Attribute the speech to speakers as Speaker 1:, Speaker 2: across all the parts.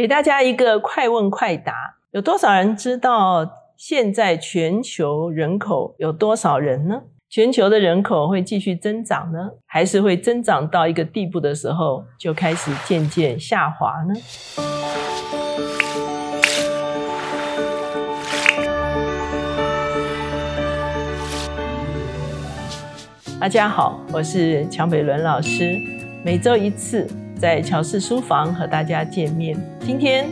Speaker 1: 给大家一个快问快答：有多少人知道现在全球人口有多少人呢？全球的人口会继续增长呢，还是会增长到一个地步的时候就开始渐渐下滑呢？大家好，我是乔北伦老师，每周一次在乔氏书房和大家见面。今天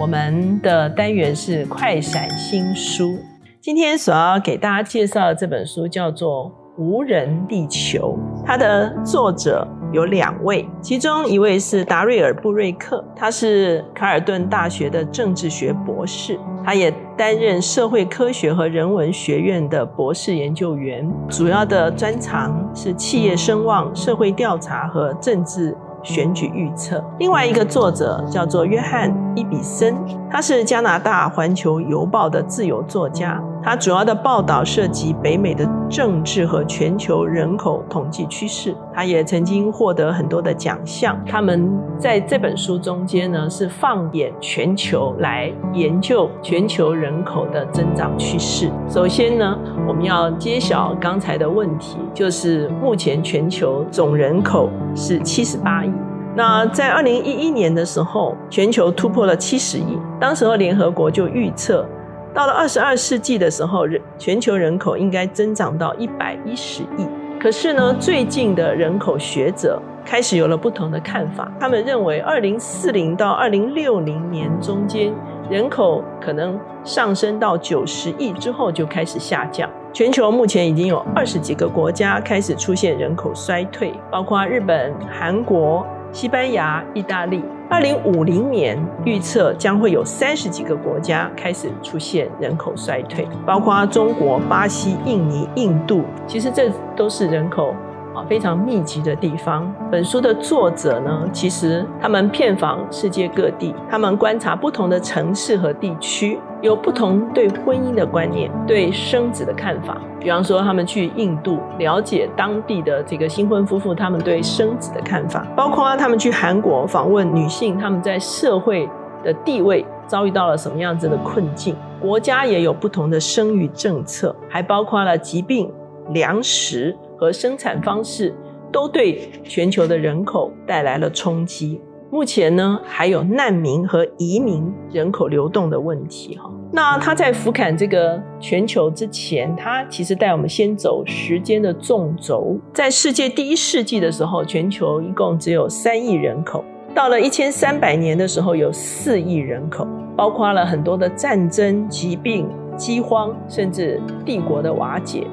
Speaker 1: 我们的单元是快闪新书。今天所要给大家介绍的这本书叫做《无人地球》，它的作者有两位，其中一位是达瑞尔·布瑞克，他是卡尔顿大学的政治学博士，他也担任社会科学和人文学院的博士研究员，主要的专长是企业声望、社会调查和政治。选举预测。另外一个作者叫做约翰·伊比森，他是加拿大《环球邮报》的自由作家。他主要的报道涉及北美的政治和全球人口统计趋势。他也曾经获得很多的奖项。他们在这本书中间呢，是放眼全球来研究全球人口的增长趋势。首先呢，我们要揭晓刚才的问题，就是目前全球总人口是七十八亿。那在二零一一年的时候，全球突破了七十亿。当时候联合国就预测，到了二十二世纪的时候，人全球人口应该增长到一百一十亿。可是呢，最近的人口学者开始有了不同的看法。他们认为，二零四零到二零六零年中间，人口可能上升到九十亿之后就开始下降。全球目前已经有二十几个国家开始出现人口衰退，包括日本、韩国。西班牙、意大利，二零五零年预测将会有三十几个国家开始出现人口衰退，包括中国、巴西、印尼、印度。其实这都是人口。啊，非常密集的地方。本书的作者呢，其实他们遍访世界各地，他们观察不同的城市和地区，有不同对婚姻的观念、对生子的看法。比方说，他们去印度了解当地的这个新婚夫妇他们对生子的看法，包括他们去韩国访问女性，他们在社会的地位遭遇到了什么样子的困境。国家也有不同的生育政策，还包括了疾病、粮食。和生产方式都对全球的人口带来了冲击。目前呢，还有难民和移民人口流动的问题。哈，那他在俯瞰这个全球之前，他其实带我们先走时间的纵轴。在世界第一世纪的时候，全球一共只有三亿人口；到了一千三百年的时候，有四亿人口，包括了很多的战争、疾病、饥荒，甚至帝国的瓦解。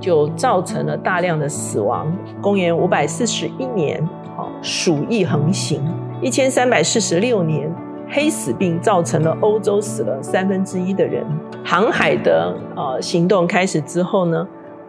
Speaker 1: 就造成了大量的死亡。公元五百四十一年，好鼠疫横行；一千三百四十六年，黑死病造成了欧洲死了三分之一的人。航海的呃行动开始之后呢？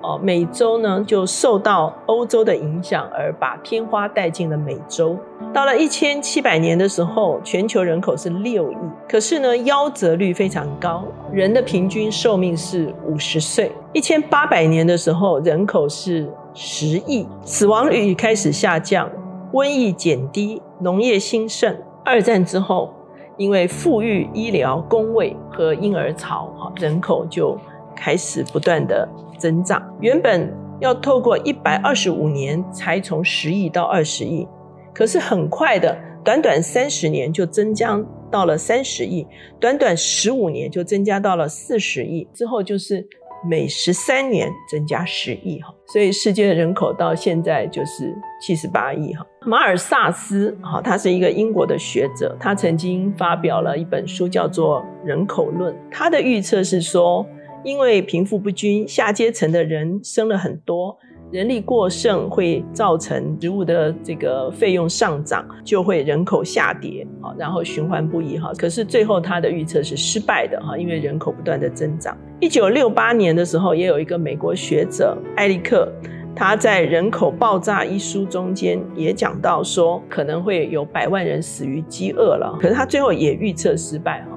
Speaker 1: 哦，美洲呢就受到欧洲的影响，而把天花带进了美洲。到了一千七百年的时候，全球人口是六亿，可是呢，夭折率非常高，人的平均寿命是五十岁。一千八百年的时候，人口是十亿，死亡率开始下降，瘟疫减低，农业兴盛。二战之后，因为富裕、医疗、工位和婴儿潮，人口就开始不断的。增长原本要透过一百二十五年才从十亿到二十亿，可是很快的，短短三十年就增加到了三十亿，短短十五年就增加到了四十亿，之后就是每十三年增加十亿哈，所以世界的人口到现在就是七十八亿哈。马尔萨斯哈，他是一个英国的学者，他曾经发表了一本书叫做《人口论》，他的预测是说。因为贫富不均，下阶层的人生了很多，人力过剩会造成植物的这个费用上涨，就会人口下跌，好，然后循环不已哈。可是最后他的预测是失败的哈，因为人口不断的增长。一九六八年的时候，也有一个美国学者艾利克，他在《人口爆炸》一书中间也讲到说，可能会有百万人死于饥饿了。可是他最后也预测失败哈。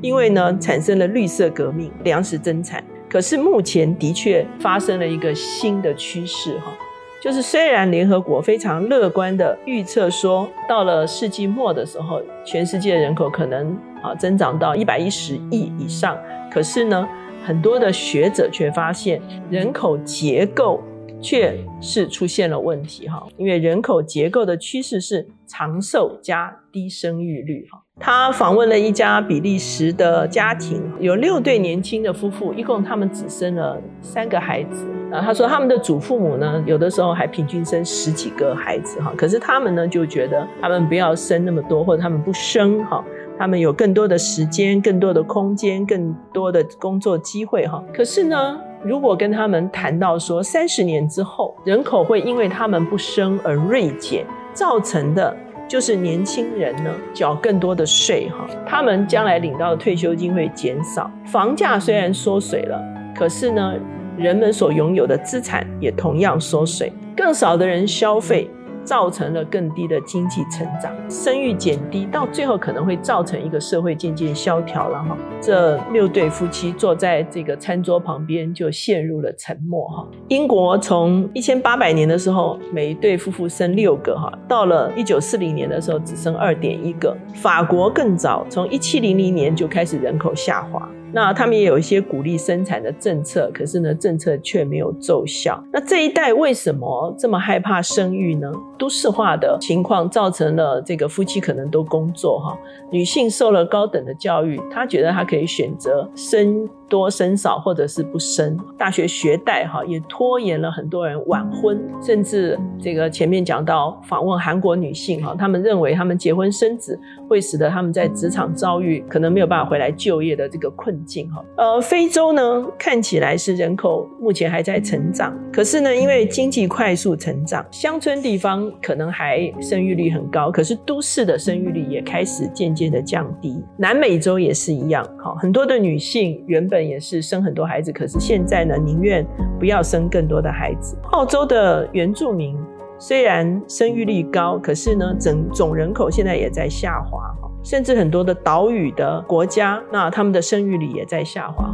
Speaker 1: 因为呢，产生了绿色革命，粮食增产。可是目前的确发生了一个新的趋势哈，就是虽然联合国非常乐观的预测说，到了世纪末的时候，全世界人口可能啊增长到一百一十亿以上，可是呢，很多的学者却发现人口结构。却是出现了问题哈，因为人口结构的趋势是长寿加低生育率哈。他访问了一家比利时的家庭，有六对年轻的夫妇，一共他们只生了三个孩子啊。他说他们的祖父母呢，有的时候还平均生十几个孩子哈，可是他们呢就觉得他们不要生那么多，或者他们不生哈，他们有更多的时间、更多的空间、更多的工作机会哈。可是呢？如果跟他们谈到说，三十年之后人口会因为他们不生而锐减，造成的就是年轻人呢缴更多的税哈，他们将来领到的退休金会减少，房价虽然缩水了，可是呢，人们所拥有的资产也同样缩水，更少的人消费。造成了更低的经济成长，生育减低，到最后可能会造成一个社会渐渐萧条了哈。这六对夫妻坐在这个餐桌旁边，就陷入了沉默哈。英国从一千八百年的时候，每一对夫妇生六个哈，到了一九四零年的时候，只生二点一个。法国更早，从一七零零年就开始人口下滑。那他们也有一些鼓励生产的政策，可是呢，政策却没有奏效。那这一代为什么这么害怕生育呢？都市化的情况造成了这个夫妻可能都工作哈，女性受了高等的教育，她觉得她可以选择生。多生少或者是不生，大学学贷哈也拖延了很多人晚婚，甚至这个前面讲到访问韩国女性哈，他们认为他们结婚生子会使得他们在职场遭遇可能没有办法回来就业的这个困境哈。呃，非洲呢看起来是人口目前还在成长，可是呢因为经济快速成长，乡村地方可能还生育率很高，可是都市的生育率也开始渐渐的降低。南美洲也是一样，哈很多的女性原本。也是生很多孩子，可是现在呢，宁愿不要生更多的孩子。澳洲的原住民虽然生育率高，可是呢，整总人口现在也在下滑哈。甚至很多的岛屿的国家，那他们的生育率也在下滑。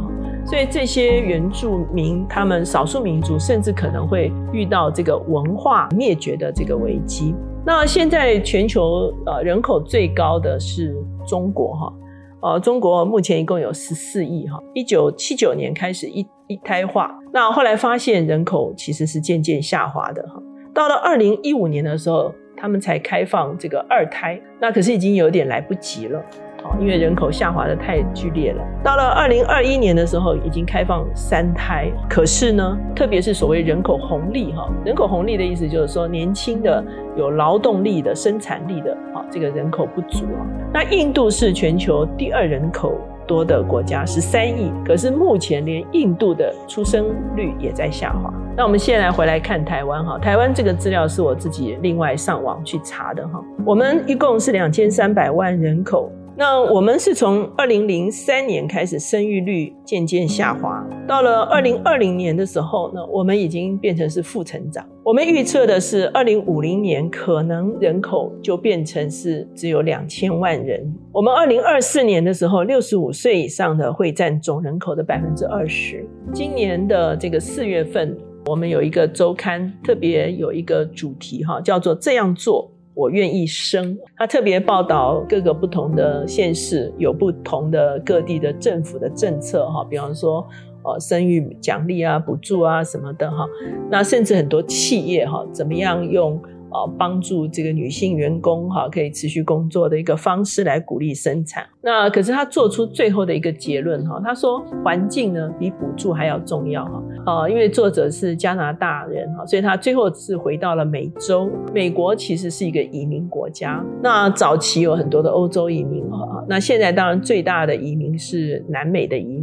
Speaker 1: 所以这些原住民，他们少数民族，甚至可能会遇到这个文化灭绝的这个危机。那现在全球呃人口最高的是中国哈。呃，中国目前一共有十四亿哈，一九七九年开始一一胎化，那后来发现人口其实是渐渐下滑的哈，到了二零一五年的时候，他们才开放这个二胎，那可是已经有点来不及了。因为人口下滑的太剧烈了，到了二零二一年的时候，已经开放三胎。可是呢，特别是所谓人口红利哈，人口红利的意思就是说，年轻的有劳动力的生产力的啊，这个人口不足啊。那印度是全球第二人口多的国家，十三亿，可是目前连印度的出生率也在下滑。那我们现在回来看台湾哈，台湾这个资料是我自己另外上网去查的哈，我们一共是两千三百万人口。那我们是从二零零三年开始生育率渐渐下滑，到了二零二零年的时候呢，我们已经变成是负成长。我们预测的是二零五零年可能人口就变成是只有两千万人。我们二零二四年的时候，六十五岁以上的会占总人口的百分之二十。今年的这个四月份，我们有一个周刊特别有一个主题哈，叫做这样做。我愿意生。他特别报道各个不同的县市有不同的各地的政府的政策哈，比方说呃生育奖励啊、补助啊什么的哈。那甚至很多企业哈，怎么样用？啊，帮助这个女性员工哈，可以持续工作的一个方式来鼓励生产。那可是他做出最后的一个结论哈，他说环境呢比补助还要重要哈。啊，因为作者是加拿大人哈，所以他最后是回到了美洲。美国其实是一个移民国家，那早期有很多的欧洲移民哈，那现在当然最大的移民是南美的移。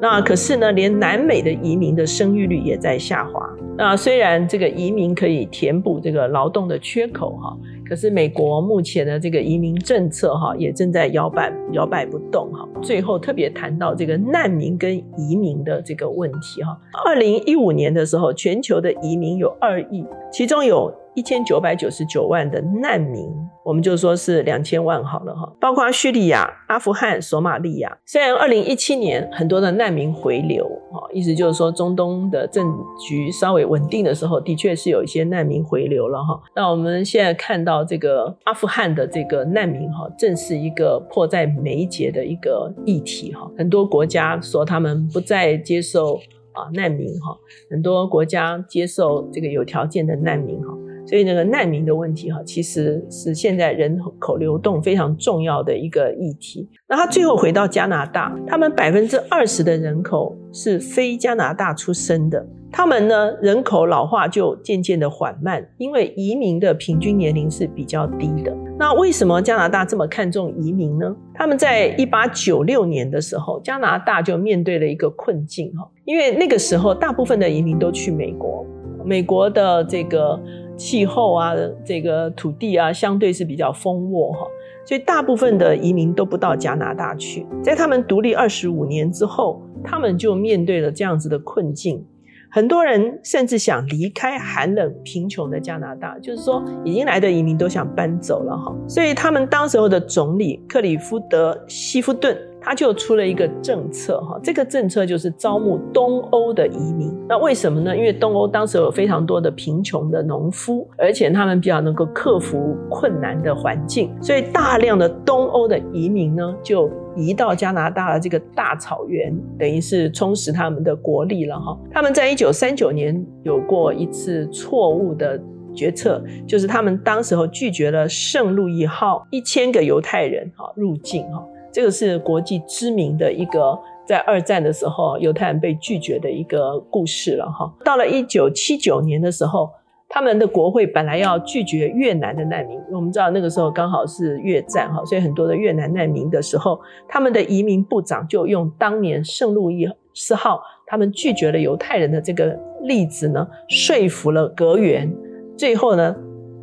Speaker 1: 那可是呢，连南美的移民的生育率也在下滑。那虽然这个移民可以填补这个劳动的缺口哈，可是美国目前的这个移民政策哈，也正在摇摆摇摆不动哈。最后特别谈到这个难民跟移民的这个问题哈。二零一五年的时候，全球的移民有二亿，其中有一千九百九十九万的难民，我们就说是两千万好了哈，包括叙利亚、阿富汗、索马利亚。虽然二零一七年很多的难民回流，哈，意思就是说中东的政局稍微稳定的时候，的确是有一些难民回流了哈。那我们现在看到这个阿富汗的这个难民哈，正是一个迫在眉睫的一个议题哈。很多国家说他们不再接受啊难民哈，很多国家接受这个有条件的难民哈。所以那个难民的问题哈，其实是现在人口流动非常重要的一个议题。那他最后回到加拿大，他们百分之二十的人口是非加拿大出生的，他们呢人口老化就渐渐的缓慢，因为移民的平均年龄是比较低的。那为什么加拿大这么看重移民呢？他们在一八九六年的时候，加拿大就面对了一个困境哈，因为那个时候大部分的移民都去美国，美国的这个。气候啊，这个土地啊，相对是比较丰沃哈，所以大部分的移民都不到加拿大去。在他们独立二十五年之后，他们就面对了这样子的困境。很多人甚至想离开寒冷贫穷的加拿大，就是说已经来的移民都想搬走了哈。所以他们当时候的总理克里夫德·希夫顿。他就出了一个政策，哈，这个政策就是招募东欧的移民。那为什么呢？因为东欧当时有非常多的贫穷的农夫，而且他们比较能够克服困难的环境，所以大量的东欧的移民呢，就移到加拿大的这个大草原，等于是充实他们的国力了，哈。他们在一九三九年有过一次错误的决策，就是他们当时候拒绝了圣路易号一千个犹太人，哈，入境，哈。这个是国际知名的一个在二战的时候犹太人被拒绝的一个故事了哈。到了一九七九年的时候，他们的国会本来要拒绝越南的难民，我们知道那个时候刚好是越战哈，所以很多的越南难民的时候，他们的移民部长就用当年圣路易斯号他们拒绝了犹太人的这个例子呢，说服了阁员，最后呢，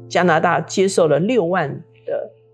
Speaker 1: 加拿大接受了六万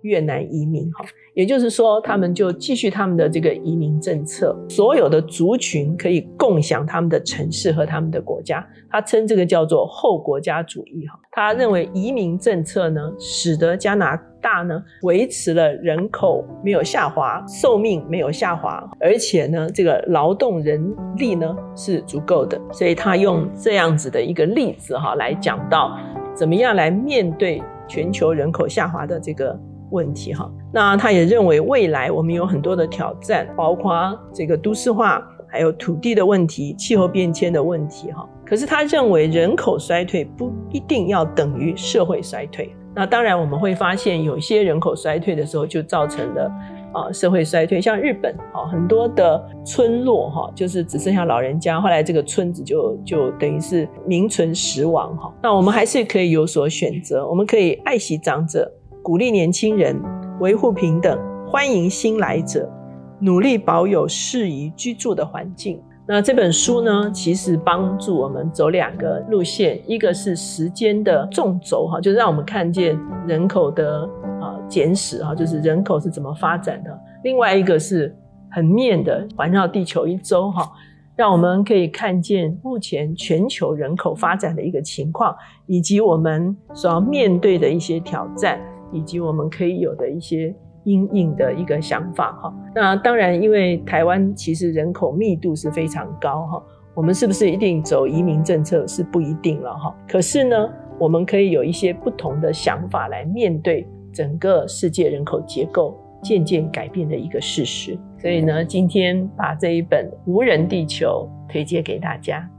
Speaker 1: 越南移民哈。也就是说，他们就继续他们的这个移民政策，所有的族群可以共享他们的城市和他们的国家。他称这个叫做后国家主义哈。他认为移民政策呢，使得加拿大呢维持了人口没有下滑，寿命没有下滑，而且呢这个劳动人力呢是足够的。所以他用这样子的一个例子哈来讲到，怎么样来面对全球人口下滑的这个。问题哈，那他也认为未来我们有很多的挑战，包括这个都市化，还有土地的问题、气候变迁的问题哈。可是他认为人口衰退不一定要等于社会衰退。那当然我们会发现，有些人口衰退的时候就造成了啊社会衰退，像日本哈很多的村落哈就是只剩下老人家，后来这个村子就就等于是名存实亡哈。那我们还是可以有所选择，我们可以爱惜长者。鼓励年轻人，维护平等，欢迎新来者，努力保有适宜居住的环境。那这本书呢，其实帮助我们走两个路线，一个是时间的纵轴哈，就是让我们看见人口的啊简史哈，就是人口是怎么发展的；另外一个是横面的环绕地球一周哈。让我们可以看见目前全球人口发展的一个情况，以及我们所要面对的一些挑战，以及我们可以有的一些阴影的一个想法哈。那当然，因为台湾其实人口密度是非常高哈，我们是不是一定走移民政策是不一定了哈。可是呢，我们可以有一些不同的想法来面对整个世界人口结构。渐渐改变的一个事实，所以呢，今天把这一本《无人地球》推荐给大家。